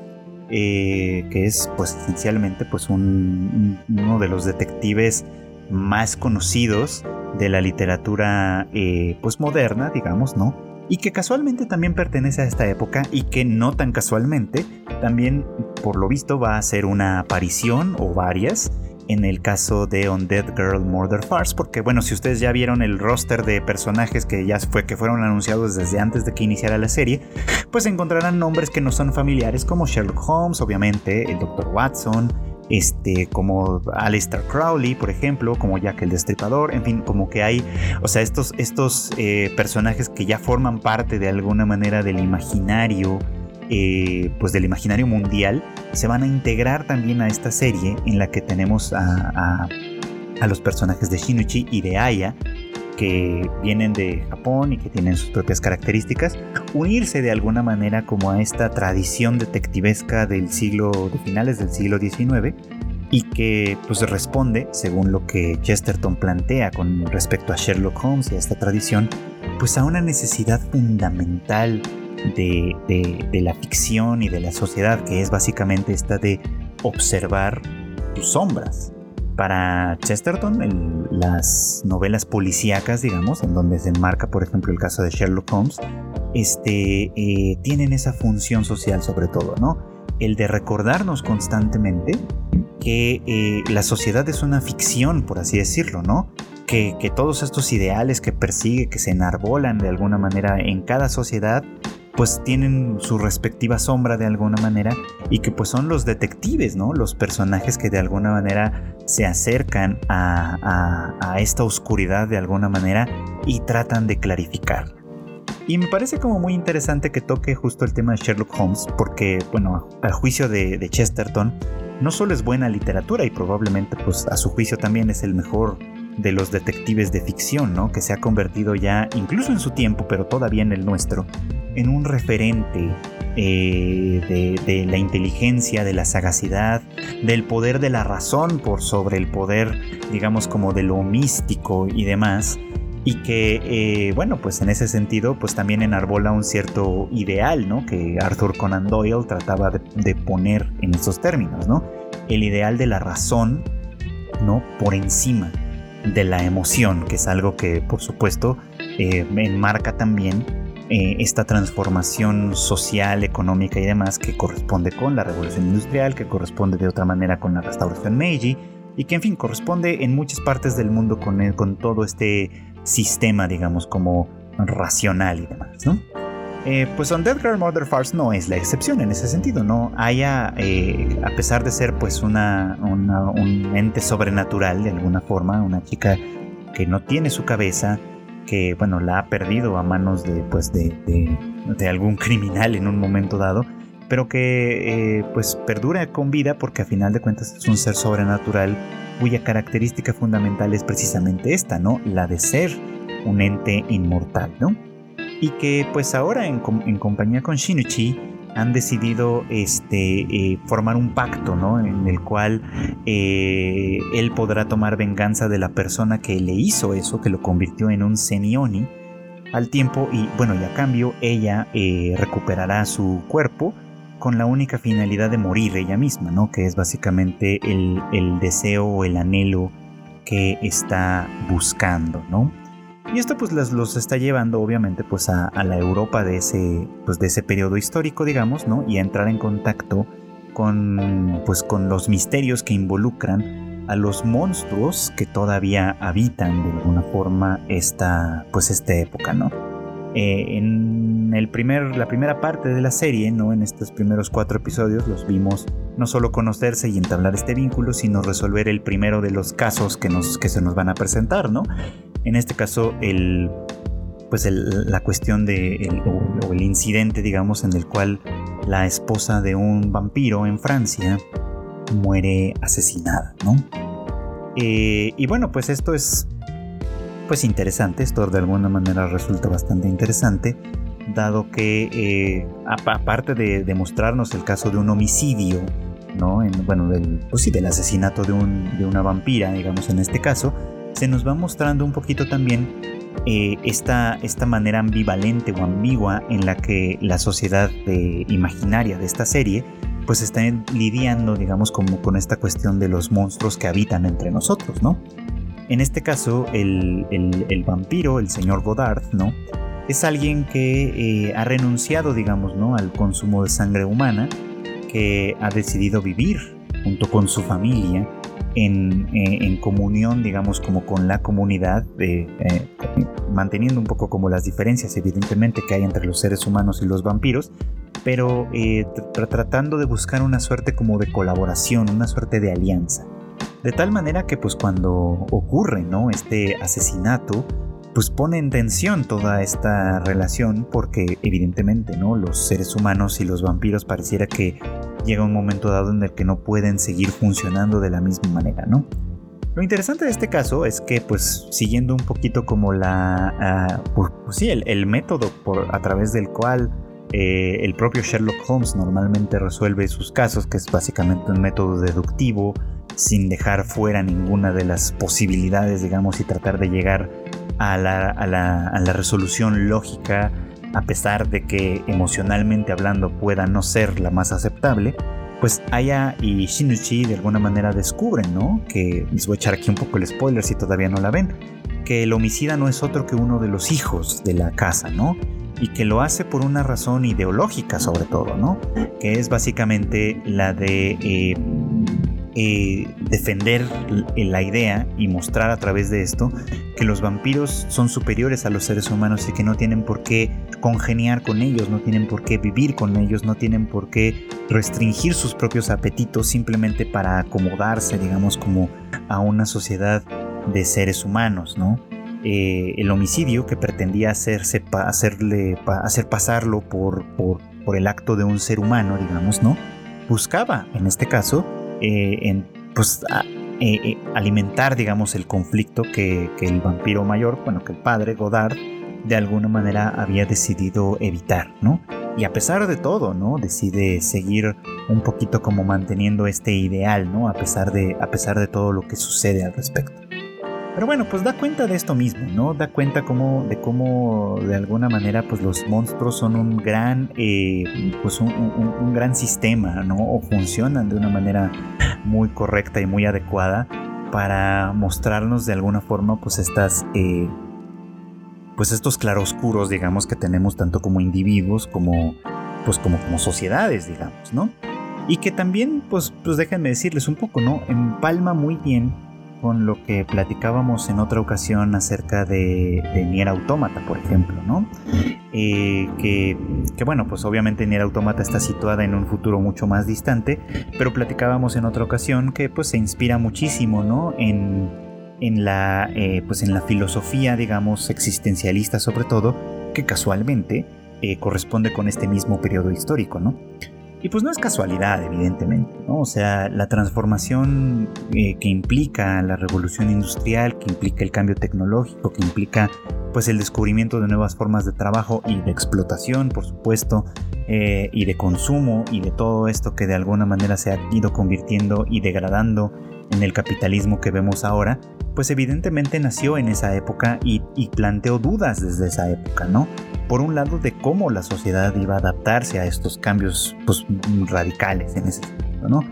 eh, que es pues esencialmente pues uno de los detectives más conocidos de la literatura eh, pues moderna, digamos, ¿no? Y que casualmente también pertenece a esta época y que no tan casualmente también por lo visto va a hacer una aparición o varias en el caso de Undead Girl Murder Farce, porque bueno, si ustedes ya vieron el roster de personajes que ya fue que fueron anunciados desde antes de que iniciara la serie, pues encontrarán nombres que no son familiares como Sherlock Holmes, obviamente, el Dr. Watson, este, como Alistair Crowley, por ejemplo, como Jack el Destripador, en fin, como que hay, o sea, estos, estos eh, personajes que ya forman parte de alguna manera del imaginario eh, pues del imaginario mundial se van a integrar también a esta serie en la que tenemos a, los personajes de Shinichi y de Aya, que vienen de Japón y que tienen sus propias características, unirse de alguna manera como a esta tradición detectivesca del siglo, de finales del siglo XIX, y que pues responde, según lo que Chesterton plantea con respecto a Sherlock Holmes y a esta tradición, pues a una necesidad fundamental de, de la ficción y de la sociedad, que es básicamente esta de observar tus sombras, para Chesterton, las novelas policíacas, digamos, en donde se enmarca, por ejemplo, el caso de Sherlock Holmes, este, eh, tienen esa función social sobre todo, ¿no? El de recordarnos constantemente que eh, la sociedad es una ficción, por así decirlo, ¿no? Que, que todos estos ideales que persigue, que se enarbolan de alguna manera en cada sociedad, pues tienen su respectiva sombra de alguna manera y que pues son los detectives, ¿no? Los personajes que de alguna manera se acercan a, esta oscuridad de alguna manera y tratan de clarificar. Y me parece como muy interesante que toque justo el tema de Sherlock Holmes porque, bueno, al juicio de, de Chesterton, no solo es buena literatura y probablemente pues a su juicio también es el mejor de los detectives de ficción, ¿no? Que se ha convertido ya, incluso en su tiempo, pero todavía en el nuestro, en un referente eh, de, la inteligencia, de la sagacidad, del poder de la razón por sobre el poder, digamos, como de lo místico y demás. Y que, eh, bueno, pues en ese sentido, pues también enarbola un cierto ideal, ¿no? Que Arthur Conan Doyle trataba de, poner en esos términos, ¿no? El ideal de la razón, ¿no? Por encima de la emoción, que es algo que, por supuesto, eh, enmarca también eh, esta transformación social, económica y demás que corresponde con la revolución industrial, que corresponde de otra manera con la restauración Meiji y que en fin corresponde en muchas partes del mundo con, con todo este sistema, digamos, como racional y demás, ¿no? Eh, pues On Dead Girl Mother Farce no es la excepción en ese sentido, no haya, eh, a pesar de ser pues un ente sobrenatural de alguna forma, una chica que no tiene su cabeza, que bueno la ha perdido a manos de pues de, algún criminal en un momento dado pero que eh, pues perdura con vida porque a final de cuentas es un ser sobrenatural cuya característica fundamental es precisamente esta no la de ser un ente inmortal no y que pues ahora en, compañía con Shinichi han decidido este, eh, formar un pacto, ¿no? En el cual eh, él podrá tomar venganza de la persona que le hizo eso, que lo convirtió en un semioni al tiempo y bueno, y a cambio ella eh, recuperará su cuerpo con la única finalidad de morir ella misma, ¿no? Que es básicamente el, el deseo o el anhelo que está buscando, ¿no? Y esto pues los está llevando obviamente pues a, la Europa de ese, pues de ese periodo histórico, digamos, ¿no? Y a entrar en contacto con, pues con los misterios que involucran a los monstruos que todavía habitan de alguna forma esta, pues esta época, ¿no? Eh, en el primer, la primera parte de la serie, ¿no? En estos primeros cuatro episodios los vimos no solo conocerse y entablar este vínculo, sino resolver el primero de los casos que, nos, que se nos van a presentar, ¿no? En este caso, el, pues la cuestión de o, el incidente, digamos, en el cual la esposa de un vampiro en Francia muere asesinada, ¿no? Eh, y bueno, pues esto es pues interesante, esto de alguna manera resulta bastante interesante, dado que eh, aparte de demostrarnos el caso de un homicidio, ¿no? En, bueno, del, pues sí, del asesinato de, un, de una vampira, digamos en este caso, se nos va mostrando un poquito también eh, esta, esta, manera ambivalente o ambigua en la que la sociedad imaginaria de esta serie pues está lidiando, digamos, con esta cuestión de los monstruos que habitan entre nosotros, ¿no? En este caso, el, vampiro, el señor Godard, ¿no? Es alguien que eh, ha renunciado, digamos, ¿no? Al consumo de sangre humana, que ha decidido vivir junto con su familia en, eh, en, comunión, digamos, como con la comunidad, eh, manteniendo un poco como las diferencias, evidentemente, que hay entre los seres humanos y los vampiros, pero eh, tratando de buscar una suerte como de colaboración, una suerte de alianza. De tal manera que pues cuando ocurre, ¿no? Este asesinato, pues pone en tensión toda esta relación porque evidentemente, ¿no? Los seres humanos y los vampiros pareciera que llega un momento dado en el que no pueden seguir funcionando de la misma manera, ¿no? Lo interesante de este caso es que, pues, siguiendo un poquito como la, ah, pues, pues, sí, el, método por, a través del cual eh, el propio Sherlock Holmes normalmente resuelve sus casos, que es básicamente un método deductivo, sin dejar fuera ninguna de las posibilidades, digamos, y tratar de llegar a la, a la, a la resolución lógica, a pesar de que emocionalmente hablando pueda no ser la más aceptable pues Aya y Shinichi de alguna manera descubren, ¿no? Que les voy a echar aquí un poco el spoiler si todavía no la ven, que el homicida no es otro que uno de los hijos de la casa, ¿no? Y que lo hace por una razón ideológica sobre todo, ¿no? Que es básicamente la de eh, eh, defender la idea y mostrar a través de esto que los vampiros son superiores a los seres humanos y que no tienen por qué congeniar con ellos, no tienen por qué vivir con ellos, no tienen por qué restringir sus propios apetitos simplemente para acomodarse, digamos, como a una sociedad de seres humanos, ¿no? Eh, el homicidio que pretendía hacerse hacerle hacer pasarlo por, por el acto de un ser humano, digamos, ¿no? Buscaba, en este caso, eh, en pues, eh, eh, alimentar, digamos, el conflicto que, el vampiro mayor, bueno, que el padre Godard, de alguna manera había decidido evitar, ¿no? Y a pesar de todo, ¿no? Decide seguir un poquito como manteniendo este ideal, ¿no? A pesar de, a pesar de todo lo que sucede al respecto. Pero bueno, pues da cuenta de esto mismo, ¿no? Da cuenta como, de cómo de alguna manera pues los monstruos son un gran, eh, pues un, gran sistema, ¿no? O funcionan de una manera muy correcta y muy adecuada para mostrarnos de alguna forma pues estas, eh, pues estos claroscuros, digamos, que tenemos tanto como individuos como, pues como, como sociedades, digamos, ¿no? Y que también, pues, pues déjenme decirles un poco, ¿no? Empalma muy bien con lo que platicábamos en otra ocasión acerca de, Nier Automata, por ejemplo, ¿no? Eh, que, bueno, pues obviamente Nier Automata está situada en un futuro mucho más distante, pero platicábamos en otra ocasión que pues se inspira muchísimo, ¿no? En, en la, eh, pues en la filosofía, digamos, existencialista sobre todo, que casualmente eh, corresponde con este mismo periodo histórico, ¿no? Y pues no es casualidad, evidentemente, ¿no? O sea, la transformación eh, que implica la revolución industrial, que implica el cambio tecnológico, que implica pues el descubrimiento de nuevas formas de trabajo y de explotación, por supuesto, eh, y de consumo y de todo esto que de alguna manera se ha ido convirtiendo y degradando en el capitalismo que vemos ahora, pues evidentemente nació en esa época y, planteó dudas desde esa época, ¿no? por un lado de cómo la sociedad iba a adaptarse a estos cambios pues, radicales en ese sentido, ¿no?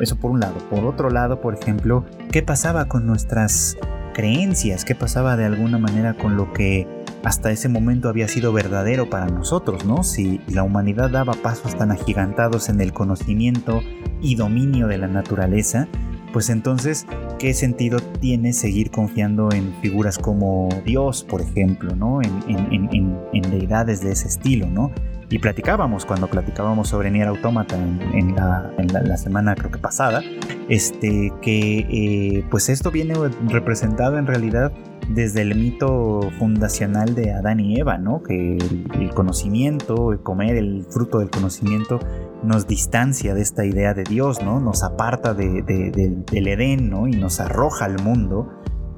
Eso por un lado. Por otro lado, por ejemplo, ¿qué pasaba con nuestras creencias? ¿Qué pasaba de alguna manera con lo que hasta ese momento había sido verdadero para nosotros, ¿no? Si la humanidad daba pasos tan agigantados en el conocimiento y dominio de la naturaleza, pues entonces, ¿qué sentido tiene seguir confiando en figuras como Dios, por ejemplo, ¿no? En, deidades de ese estilo, ¿no? Y platicábamos, cuando platicábamos sobre Nier Automata en, la, semana creo que pasada, este, que eh, pues esto viene representado en realidad desde el mito fundacional de Adán y Eva, ¿no? Que el, conocimiento, el comer el fruto del conocimiento nos distancia de esta idea de Dios, ¿no? Nos aparta del Edén, ¿no? Y nos arroja al mundo,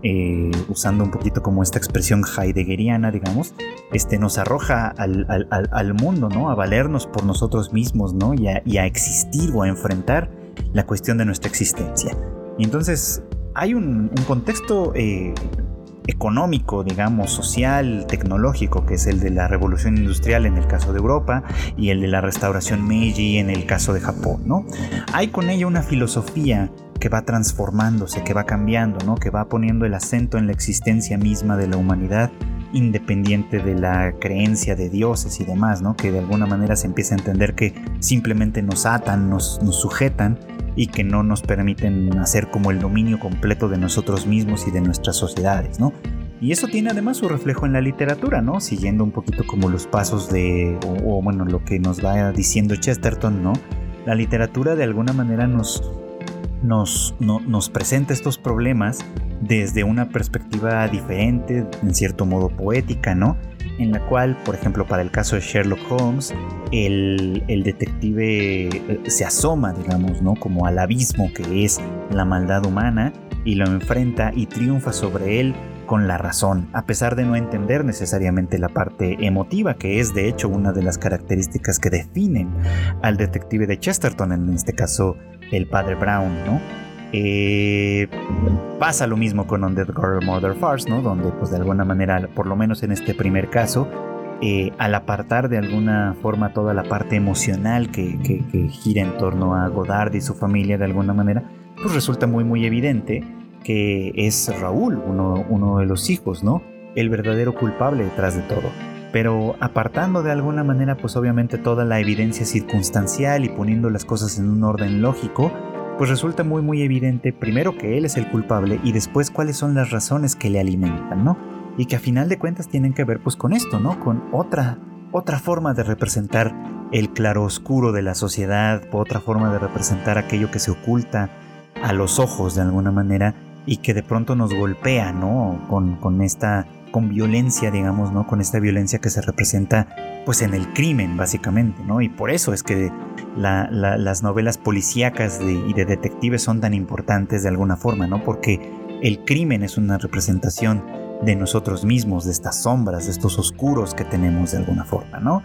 eh, usando un poquito como esta expresión heideggeriana, digamos, este, nos arroja al, mundo, ¿no? A valernos por nosotros mismos, ¿no? Y a, existir o a enfrentar la cuestión de nuestra existencia. Y entonces hay un, contexto eh, económico, digamos, social, tecnológico, que es el de la revolución industrial en el caso de Europa y el de la restauración Meiji en el caso de Japón, ¿no? Hay con ella una filosofía que va transformándose, que va cambiando, ¿no? Que va poniendo el acento en la existencia misma de la humanidad independiente de la creencia de dioses y demás, ¿no? Que de alguna manera se empieza a entender que simplemente nos atan, nos, nos sujetan y que no nos permiten hacer como el dominio completo de nosotros mismos y de nuestras sociedades, ¿no? Y eso tiene además su reflejo en la literatura, ¿no? Siguiendo un poquito como los pasos de, o, bueno, lo que nos va diciendo Chesterton, ¿no? La literatura de alguna manera nos, nos, nos presenta estos problemas desde una perspectiva diferente, en cierto modo poética, ¿no? en la cual, por ejemplo, para el caso de Sherlock Holmes, el, detective eh, se asoma, digamos, ¿no? Como al abismo que es la maldad humana y lo enfrenta y triunfa sobre él con la razón, a pesar de no entender necesariamente la parte emotiva, que es de hecho una de las características que definen al detective de Chesterton, en este caso el padre Brown, ¿no? Eh, pasa lo mismo con Undead Girl Murder Farce, ¿no? Donde pues de alguna manera, por lo menos en este primer caso, eh, al apartar de alguna forma toda la parte emocional que, que, gira en torno a Godard y su familia de alguna manera, pues resulta muy muy evidente que es Raúl, uno, de los hijos, ¿no? El verdadero culpable detrás de todo. Pero apartando de alguna manera, pues obviamente toda la evidencia circunstancial y poniendo las cosas en un orden lógico, pues resulta muy muy evidente primero que él es el culpable y después cuáles son las razones que le alimentan, ¿no? Y que a final de cuentas tienen que ver pues con esto, ¿no? Con otra otra forma de representar el claroscuro de la sociedad, otra forma de representar aquello que se oculta a los ojos de alguna manera y que de pronto nos golpea, ¿no? Con, con esta con violencia, digamos, ¿no? Con esta violencia que se representa pues en el crimen, básicamente, ¿no? Y por eso es que las novelas policíacas y de detectives son tan importantes de alguna forma, ¿no? Porque el crimen es una representación de nosotros mismos, de estas sombras, de estos oscuros que tenemos de alguna forma, ¿no?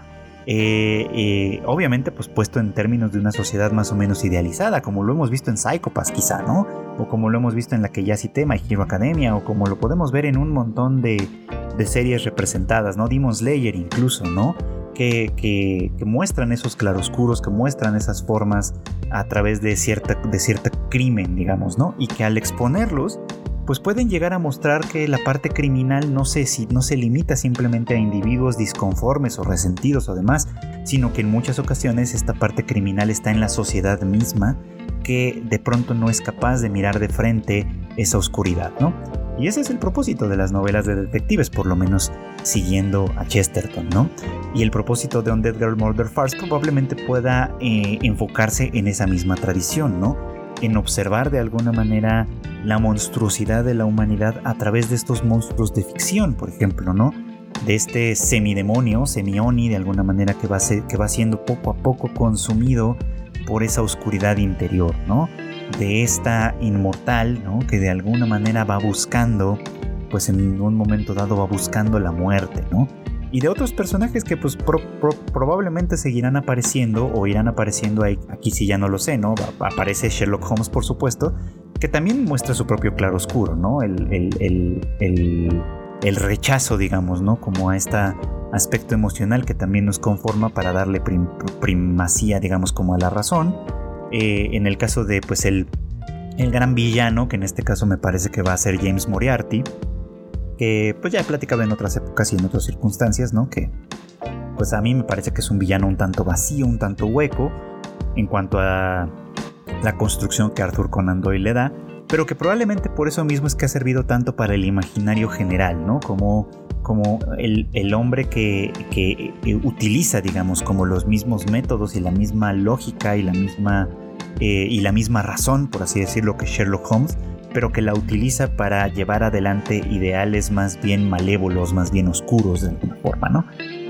Eh, eh, obviamente pues puesto en términos de una sociedad más o menos idealizada, como lo hemos visto en Psychopaths quizá, ¿no? O como lo hemos visto en la que ya cité, My Hero Academia, o como lo podemos ver en un montón de, series representadas, ¿no? Demon Slayer incluso, ¿no? Que, muestran esos claroscuros, que muestran esas formas a través de cierta, de crimen, digamos, ¿no? Y que al exponerlos pues pueden llegar a mostrar que la parte criminal no se, no se limita simplemente a individuos disconformes o resentidos o demás, sino que en muchas ocasiones esta parte criminal está en la sociedad misma que de pronto no es capaz de mirar de frente esa oscuridad, ¿no? Y ese es el propósito de las novelas de detectives, por lo menos siguiendo a Chesterton, ¿no? Y el propósito de Undead Girl Murder Farce probablemente pueda eh, enfocarse en esa misma tradición, ¿no? En observar de alguna manera la monstruosidad de la humanidad a través de estos monstruos de ficción, por ejemplo, ¿no? De este semidemonio, semioni, de alguna manera que va, que va siendo poco a poco consumido por esa oscuridad interior, ¿no? De esta inmortal, ¿no? Que de alguna manera va buscando, pues en un momento dado va buscando la muerte, ¿no? Y de otros personajes que pues probablemente seguirán apareciendo o irán apareciendo ahí, aquí si ya no lo sé, ¿no? Aparece Sherlock Holmes por supuesto, que también muestra su propio claroscuro, ¿no? El, el, rechazo, digamos, ¿no? Como a este aspecto emocional que también nos conforma para darle primacía, digamos, como a la razón. Eh, en el caso de pues el, el gran villano, que en este caso me parece que va a ser James Moriarty, que pues ya he platicado en otras épocas y en otras circunstancias, ¿no? Que pues a mí me parece que es un villano un tanto vacío, un tanto hueco en cuanto a la construcción que Arthur Conan Doyle le da, pero que probablemente por eso mismo es que ha servido tanto para el imaginario general, ¿no? Como, como el, el hombre que, que, eh, utiliza, digamos, como los mismos métodos y la misma lógica y la misma, eh, y la misma razón, por así decirlo, que Sherlock Holmes, pero que la utiliza para llevar adelante ideales más bien malévolos, más bien oscuros de alguna forma, ¿no?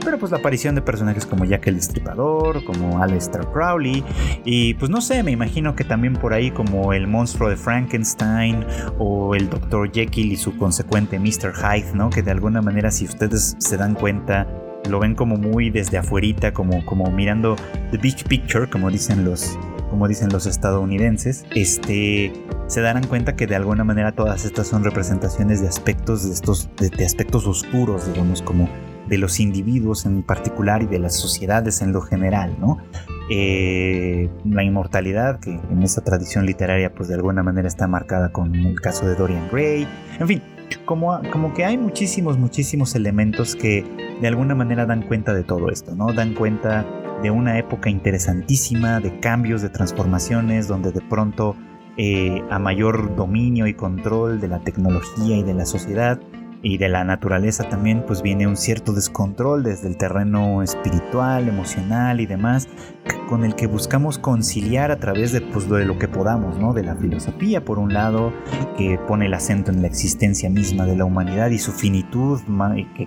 Pero pues la aparición de personajes como Jack el Destripador, como Aleister Crowley, y pues no sé, me imagino que también por ahí como el monstruo de Frankenstein o el Dr. Jekyll y su consecuente Mr. Hyde, ¿no? Que de alguna manera si ustedes se dan cuenta lo ven como muy desde afuerita, como, como mirando the big picture, como dicen los, como dicen los estadounidenses, este, se darán cuenta que de alguna manera todas estas son representaciones de aspectos, de, estos, de, aspectos oscuros, digamos, como de los individuos en particular y de las sociedades en lo general, ¿no? Eh, la inmortalidad, que en esta tradición literaria pues de alguna manera está marcada con el caso de Dorian Gray, en fin, como, como que hay muchísimos, muchísimos elementos que de alguna manera dan cuenta de todo esto, ¿no? Dan cuenta de una época interesantísima, de cambios, de transformaciones, donde de pronto eh, a mayor dominio y control de la tecnología y de la sociedad y de la naturaleza también, pues viene un cierto descontrol desde el terreno espiritual, emocional y demás, con el que buscamos conciliar a través de, pues, de lo que podamos, ¿no? De la filosofía, por un lado, que pone el acento en la existencia misma de la humanidad y su finitud,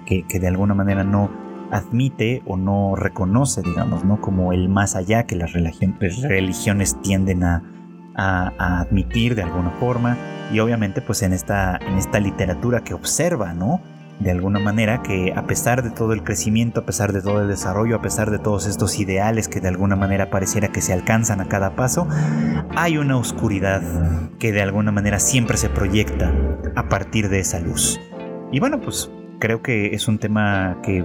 que, que de alguna manera no admite o no reconoce, digamos, ¿no? Como el más allá que las religiones tienden a, a, admitir de alguna forma y obviamente pues en esta, en esta literatura que observa, ¿no? De alguna manera que a pesar de todo el crecimiento, a pesar de todo el desarrollo, a pesar de todos estos ideales que de alguna manera pareciera que se alcanzan a cada paso, hay una oscuridad que de alguna manera siempre se proyecta a partir de esa luz. Y bueno, pues creo que es un tema que,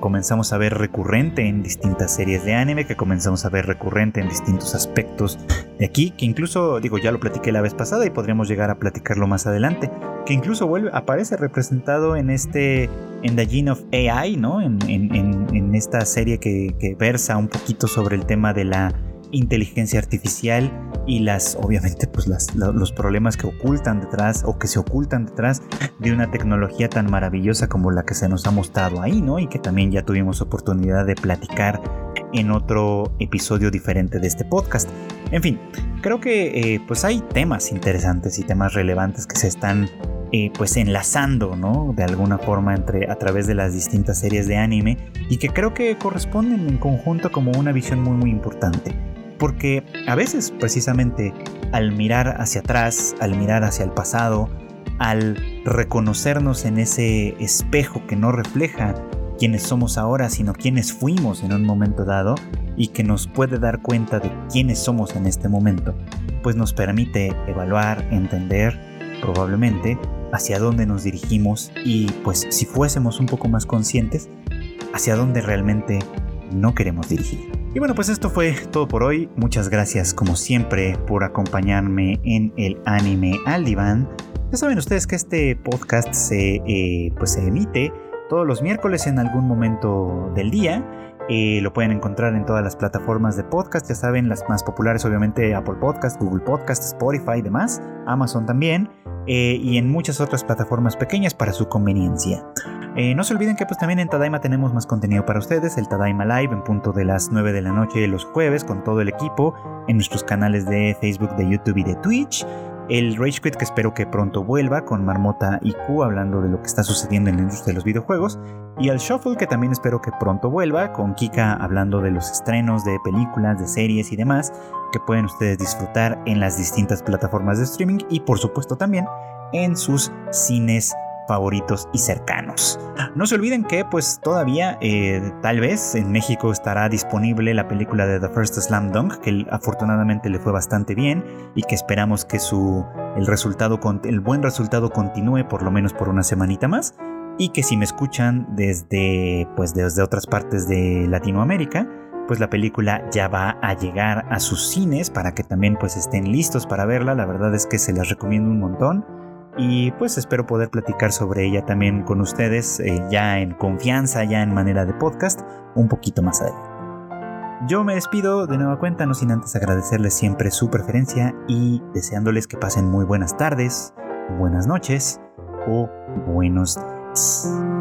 comenzamos a ver recurrente en distintas series de anime, que comenzamos a ver recurrente en distintos aspectos de aquí, que incluso, digo, ya lo platiqué la vez pasada y podríamos llegar a platicarlo más adelante, que incluso vuelve, aparece representado en este, en The Gene of AI, ¿no? En, esta serie que, que versa un poquito sobre el tema de la inteligencia artificial y las, obviamente, pues los problemas que ocultan detrás o que se ocultan detrás de una tecnología tan maravillosa como la que se nos ha mostrado ahí, ¿no? Y que también ya tuvimos oportunidad de platicar en otro episodio diferente de este podcast. En fin, creo que eh, pues hay temas interesantes y temas relevantes que se están eh, pues enlazando, ¿no? De alguna forma entre a través de las distintas series de anime y que creo que corresponden en conjunto como una visión muy muy importante porque a veces precisamente al mirar hacia atrás, al mirar hacia el pasado, al reconocernos en ese espejo que no refleja quiénes somos ahora, sino quiénes fuimos en un momento dado y que nos puede dar cuenta de quiénes somos en este momento, pues nos permite evaluar, entender probablemente hacia dónde nos dirigimos y pues si fuésemos un poco más conscientes, hacia dónde realmente no queremos dirigir. Y bueno, pues esto fue todo por hoy. Muchas gracias como siempre por acompañarme en el anime al diván. Ya saben ustedes que este podcast se, eh, pues se emite todos los miércoles en algún momento del día. Eh, lo pueden encontrar en todas las plataformas de podcast, ya saben, las más populares obviamente Apple Podcast, Google Podcast, Spotify y demás, Amazon también, eh, y en muchas otras plataformas pequeñas para su conveniencia. Eh, no se olviden que pues también en Tadaima tenemos más contenido para ustedes, el Tadaima Live en punto de las 9 de la noche los jueves con todo el equipo en nuestros canales de Facebook, de YouTube y de Twitch. El Rage Quit que espero que pronto vuelva con Marmota y Q hablando de lo que está sucediendo en la industria de los videojuegos. Y el Shuffle que también espero que pronto vuelva con Kika hablando de los estrenos de películas, de series y demás que pueden ustedes disfrutar en las distintas plataformas de streaming y por supuesto también en sus cines favoritos y cercanos. No se olviden que pues todavía eh, tal vez en México estará disponible la película de The First Slam Dunk que afortunadamente le fue bastante bien y que esperamos que su el resultado el buen resultado continúe por lo menos por una semanita más. Y que si me escuchan desde pues desde otras partes de Latinoamérica pues la película ya va a llegar a sus cines para que también pues estén listos para verla. La verdad es que se las recomiendo un montón y pues espero poder platicar sobre ella también con ustedes eh, ya en confianza, ya en manera de podcast, un poquito más adelante. Yo me despido de nueva cuenta, no sin antes agradecerles siempre su preferencia y deseándoles que pasen muy buenas tardes, buenas noches o buenos días.